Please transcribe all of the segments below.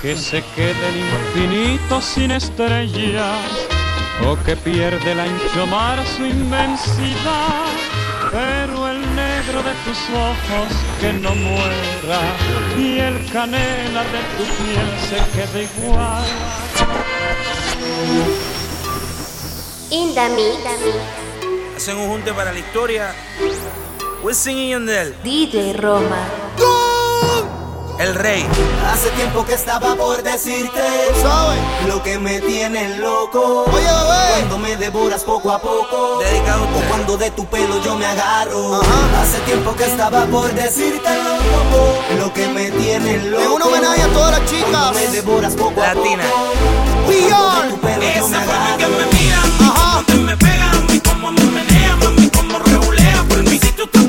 que se quede el infinito sin estrellas o que pierde el ancho mar su inmensidad. Pero el negro de tus ojos que no muera y el canela de tu piel se quede igual. Indami. Hacen un junte para la historia. Wisin y Yandel. DJ Roma. El rey. Hace tiempo que estaba por decirte lo que me tiene loco. Oye, bebé. Cuando me devoras poco a poco. Dedicado a O cuando de tu pelo yo me agarro. Ajá. Hace tiempo que estaba por decirte loco, lo que me tiene loco. Es un homenaje a todas las Cuando chicas. me devoras poco a Latina. poco. We Cuando are. de tu pelo yo me Esa forma que me mira, Ajá. me pega, mami, cómo me menea, mami, cómo regulea por mí. Si tú estás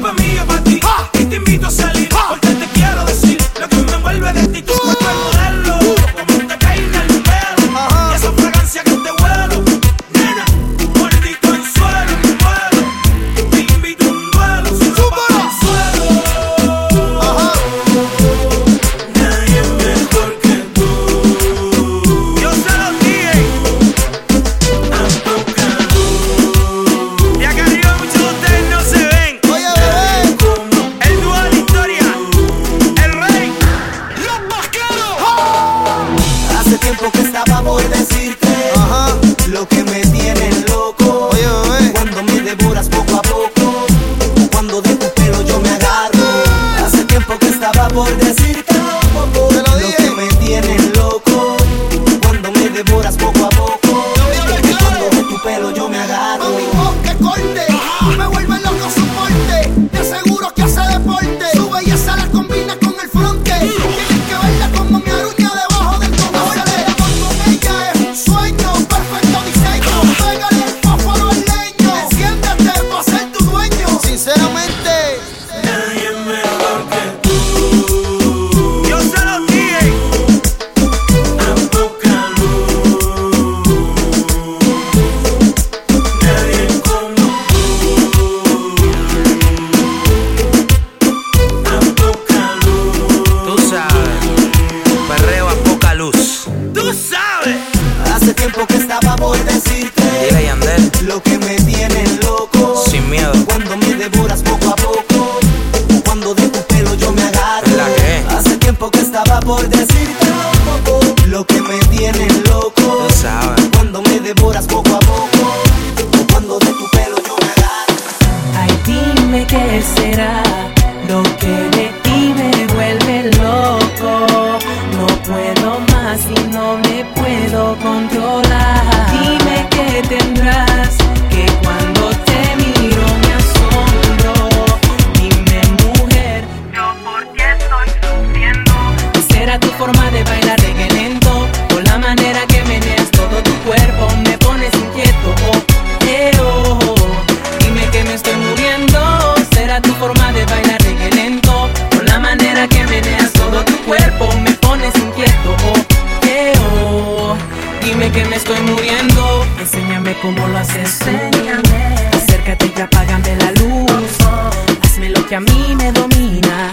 que a mí me domina.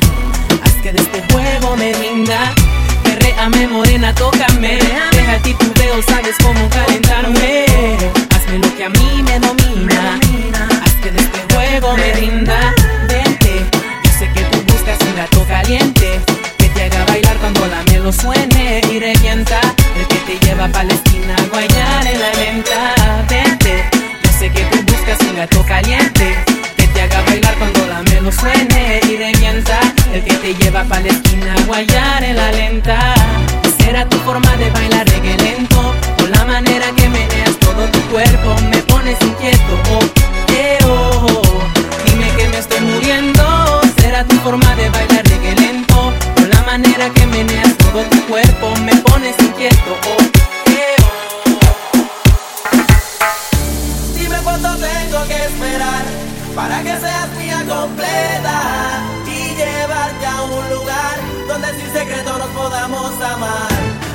Haz que de este juego me rinda. Perréame morena, tócame. Deja ti tu veo, sabes cómo calentarme. Hazme lo que a mí me domina. Haz que de este juego me rinda. Vente, yo sé que tú buscas un gato caliente. Que te haga bailar cuando la melo suene y revienta. El que te lleva pa' la esquina a guayar en la lenta. Vente, yo sé que tú buscas un gato caliente. Bailar cuando la melo suene y revienta. El que te lleva pa' la esquina a guayar en la lenta. Será tu forma de bailar reggae lento. O la manera que meneas todo tu cuerpo me pones inquieto. Oh, eh, oh. Dime que me estoy muriendo. Será tu forma de bailar reggae lento. O la manera que meneas todo tu cuerpo me pones inquieto. Oh, para que seas mía completa y llevarte a un lugar donde sin secreto nos podamos amar.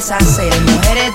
Salimos pa' deshacer. Mujeres,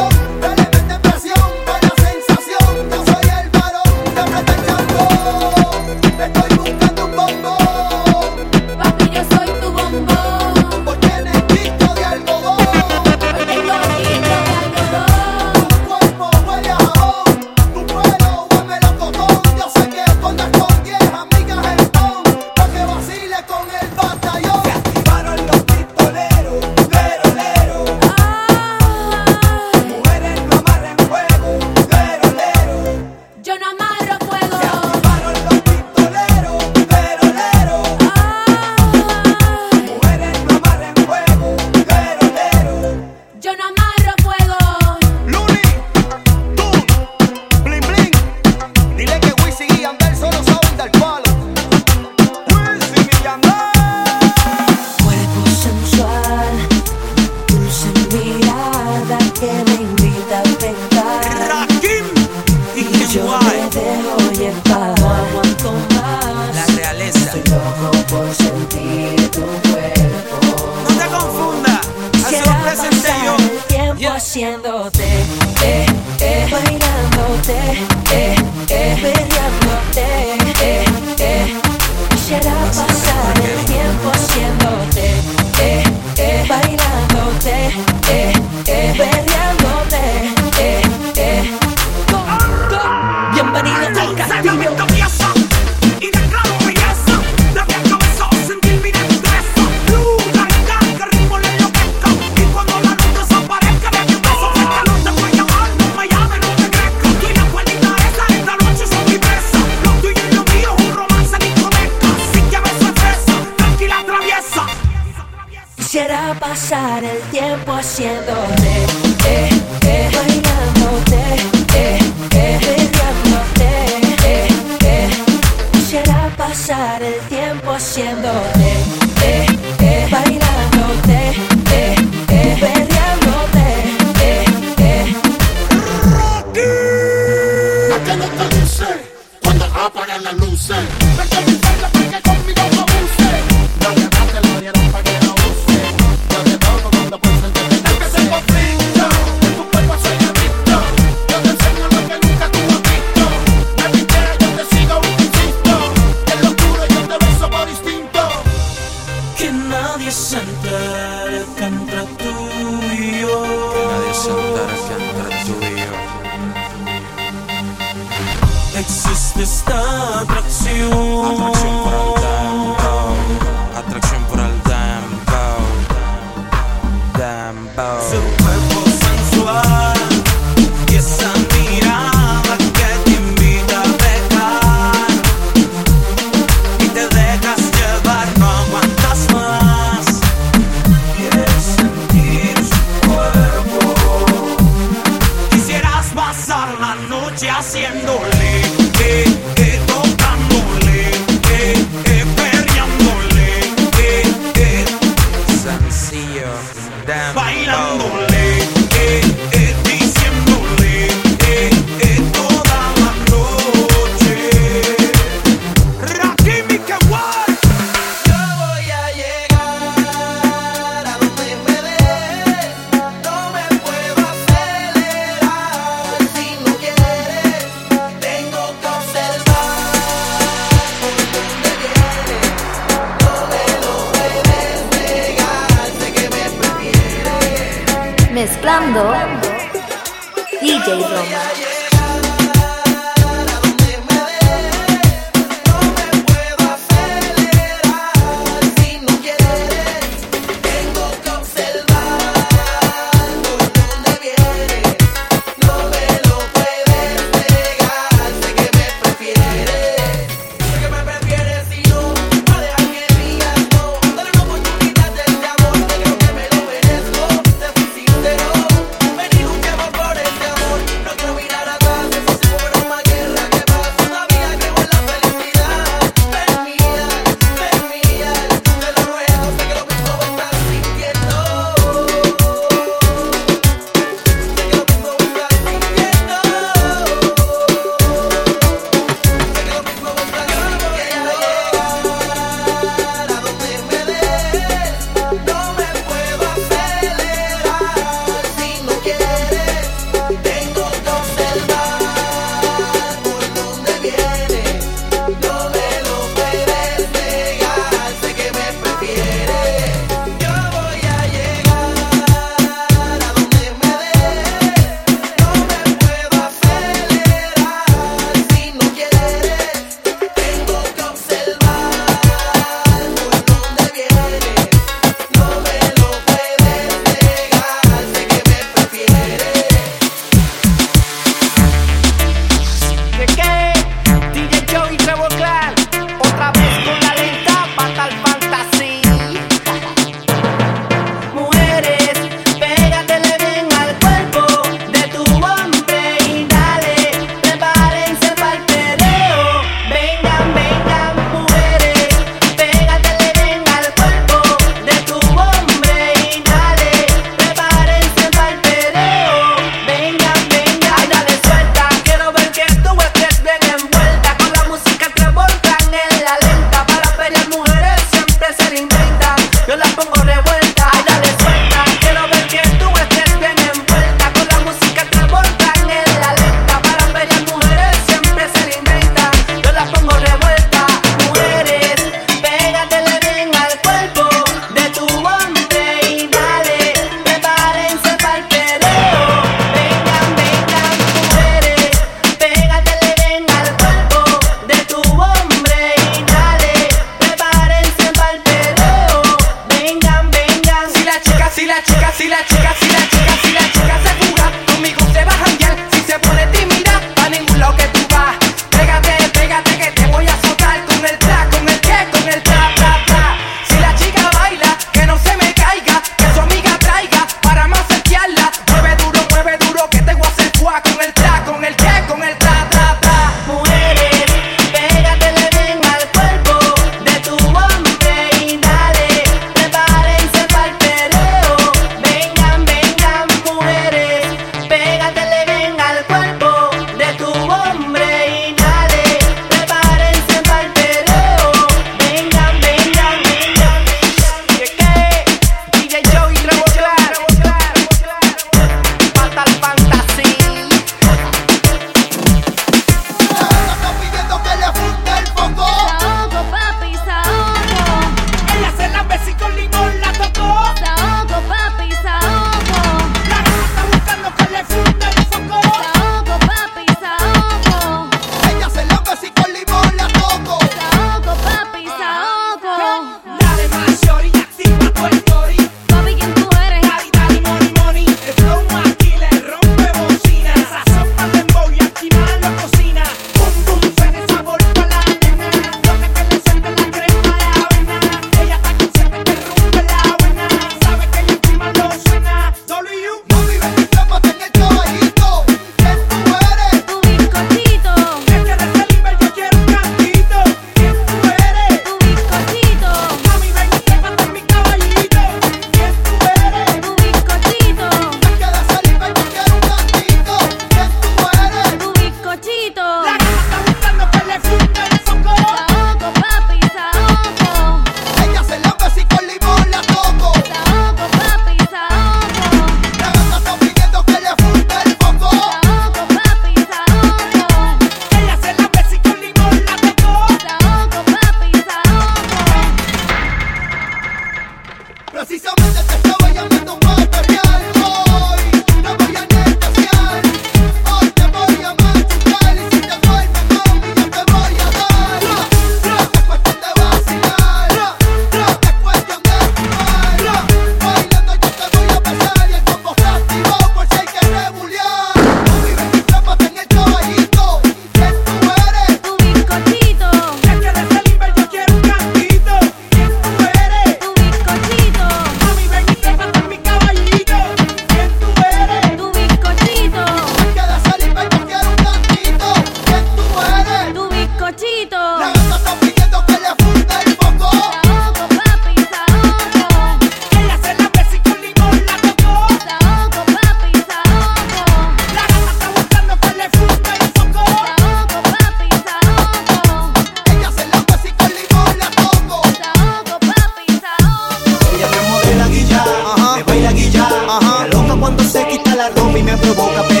cuando se quita la ropa y me provoca.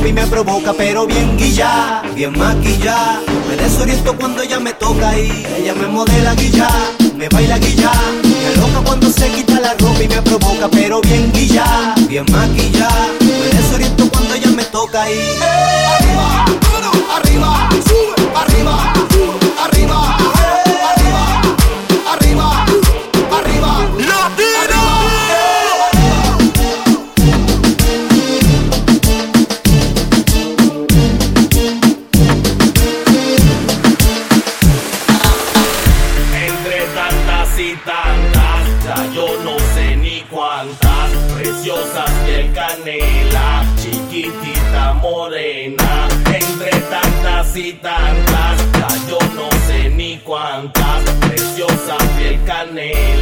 mami me provoca, pero bien guilla, bien maquilla. Me desoriento cuando ella me toca y ella me modela guilla, me baila guilla. Me loca cuando se quita la ropa y me provoca, pero bien guilla, bien maquilla. Me desoriento cuando ella me toca y. canela.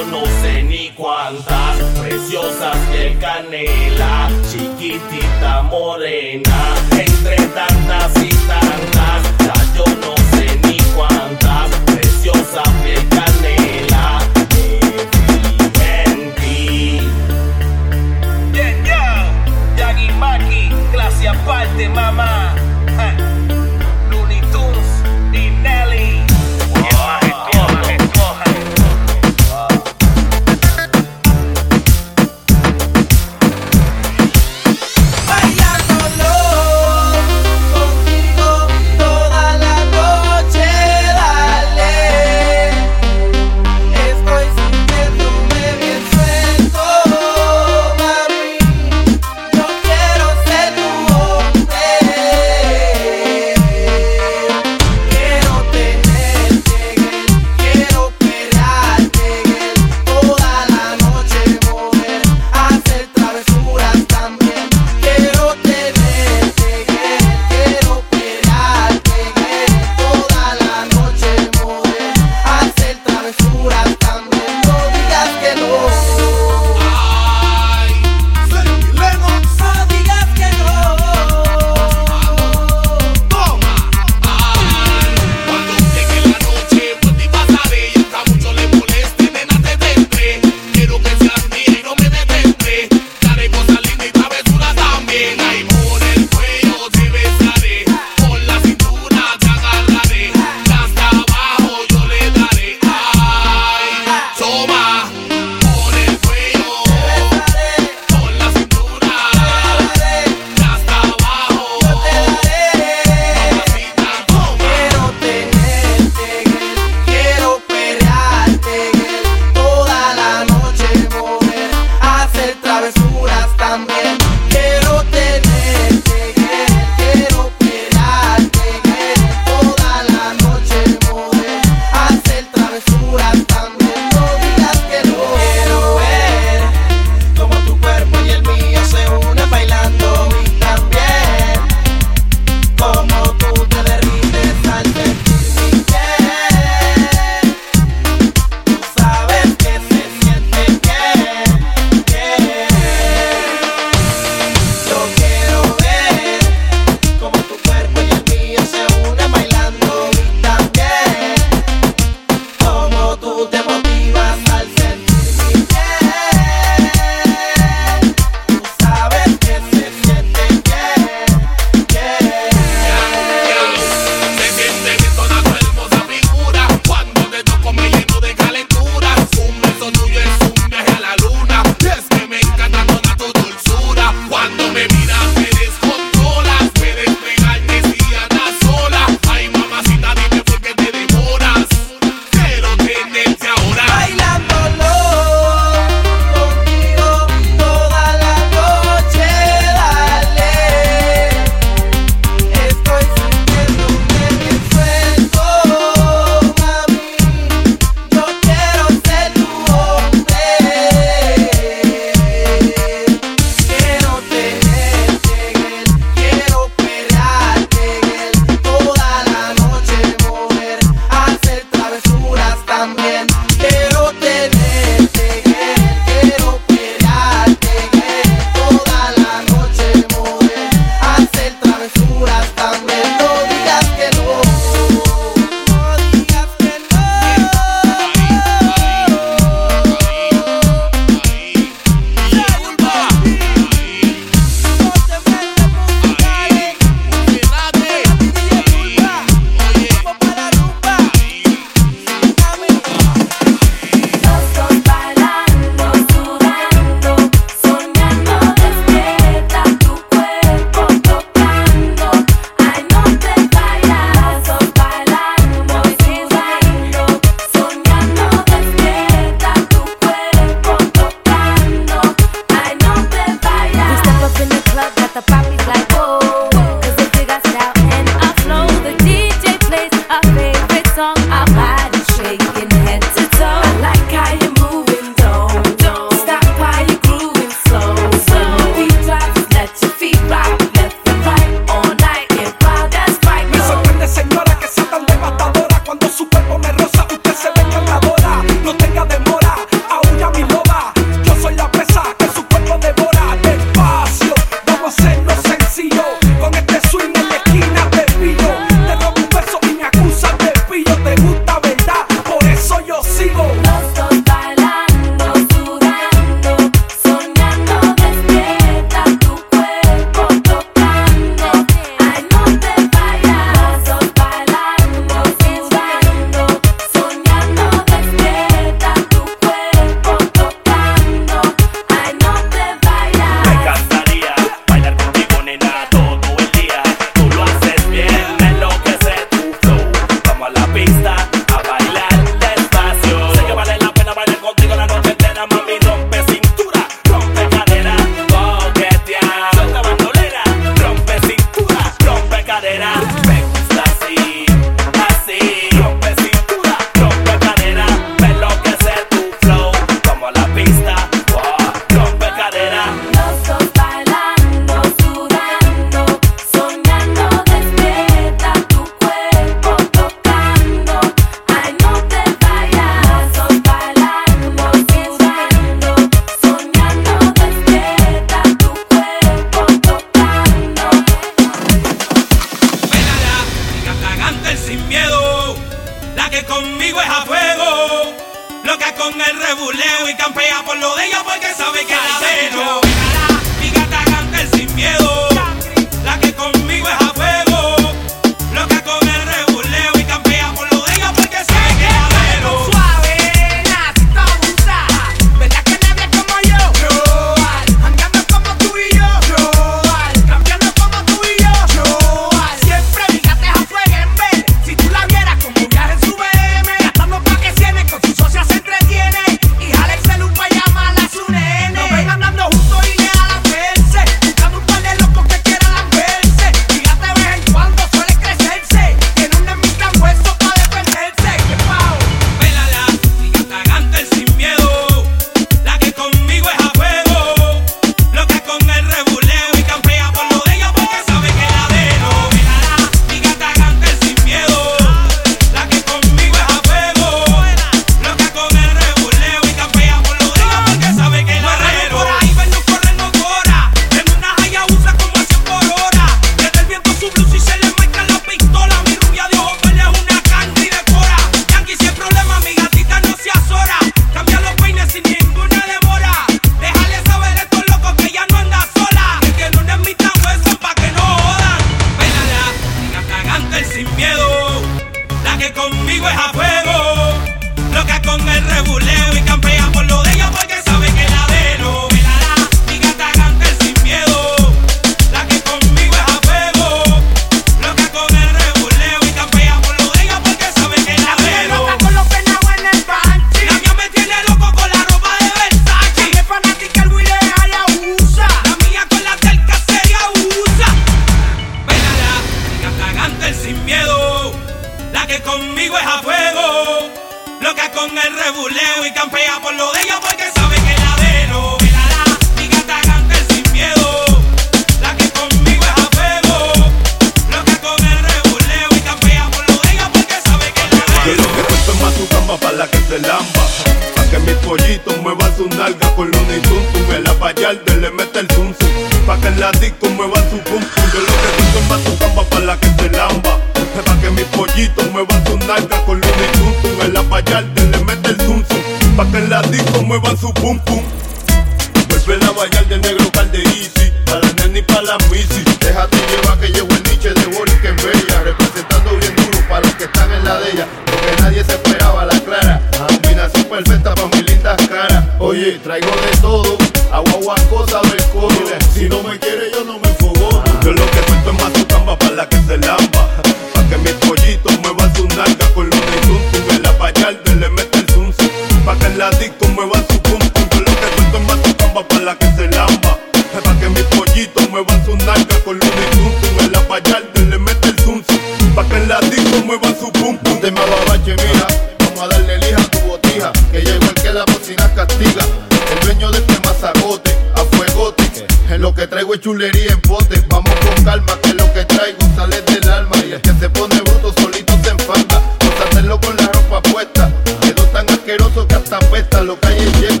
la bocina castiga. El dueño de este mazagote, a fuegote. En lo que traigo es chulería en pote. Vamos con calma, que lo que traigo sale del alma. Y el que se pone bruto solito se enfada. Vamos a hacerlo con la ropa puesta. Quedó tan asqueroso que hasta apesta lo que hay en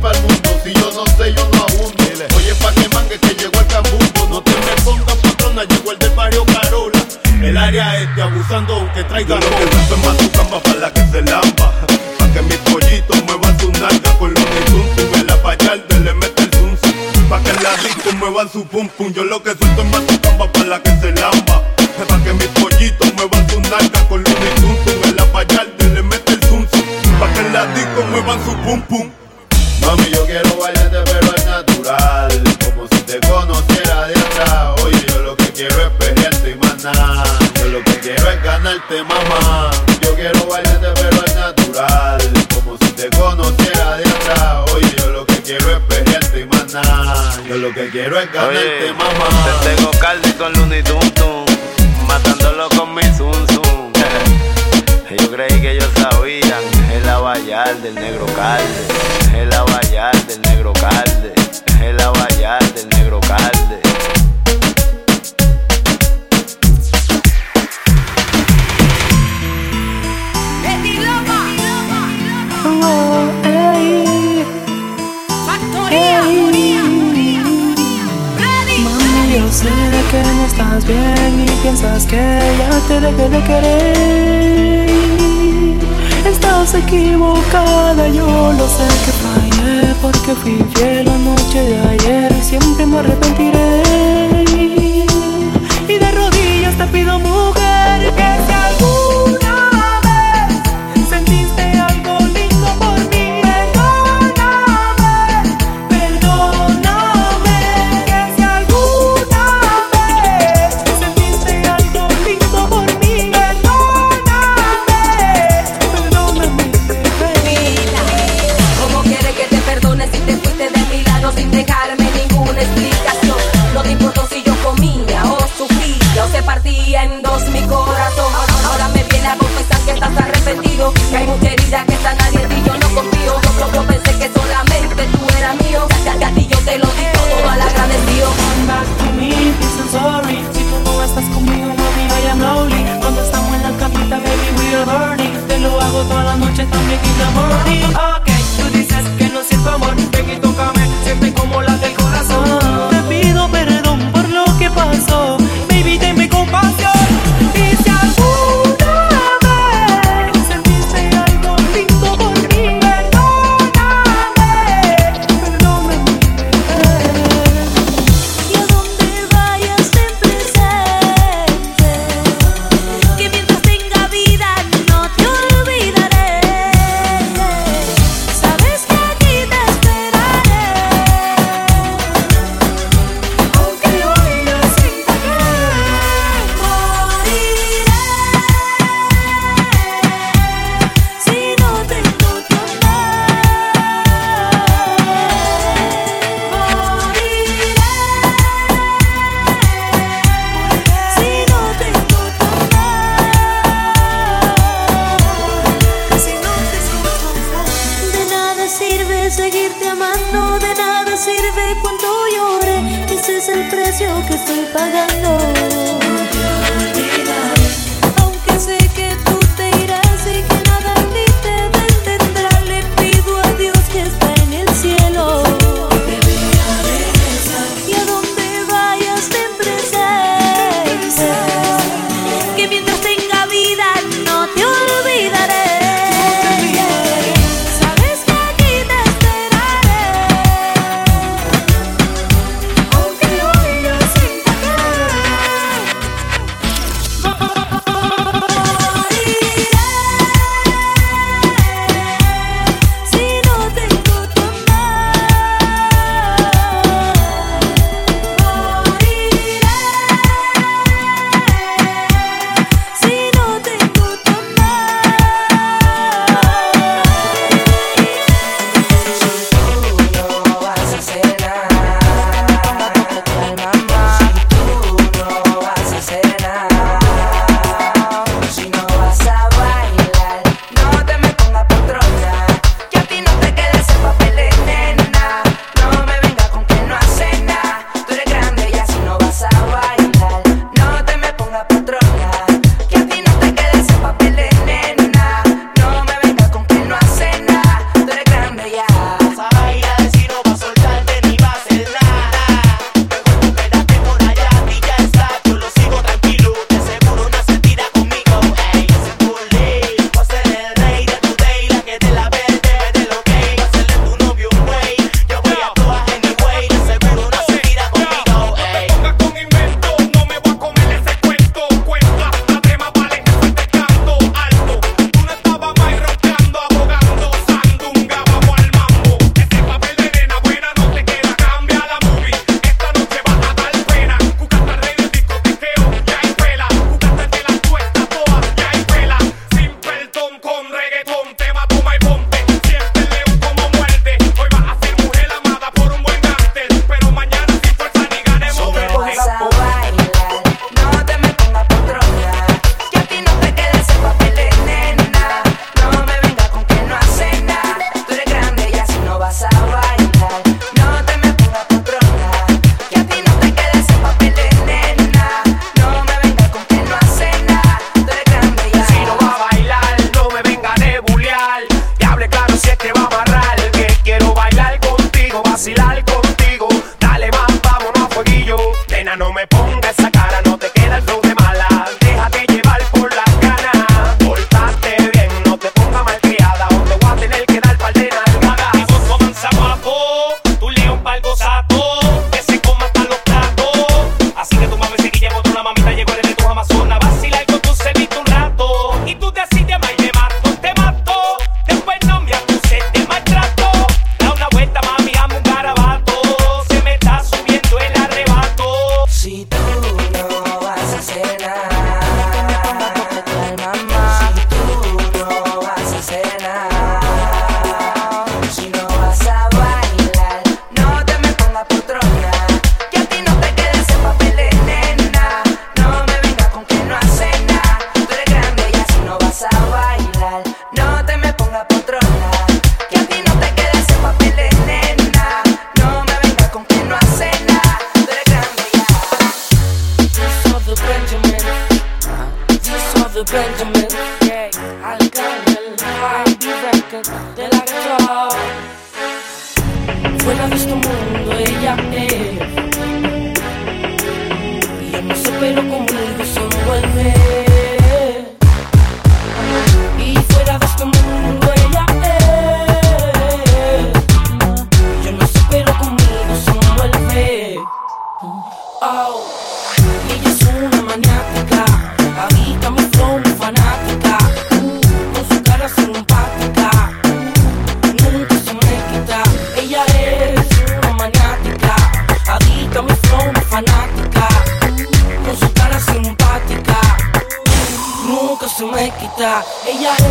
para el mundo, si yo no sé, yo no abundo. Oye, pa' que mangue que llegó el cambumbo. No te me pongas patrona, llegó el del barrio Carola. El área este abusando aunque traiga yo lo que es mazucamba para la que se lamba roban su pum pum. Yo lo que suelto es más sirve cuánto lloré, ese es el precio que estoy pagando. de Benjamin, yeah, al de la de este mundo ella es, y yo no sé pero como Ella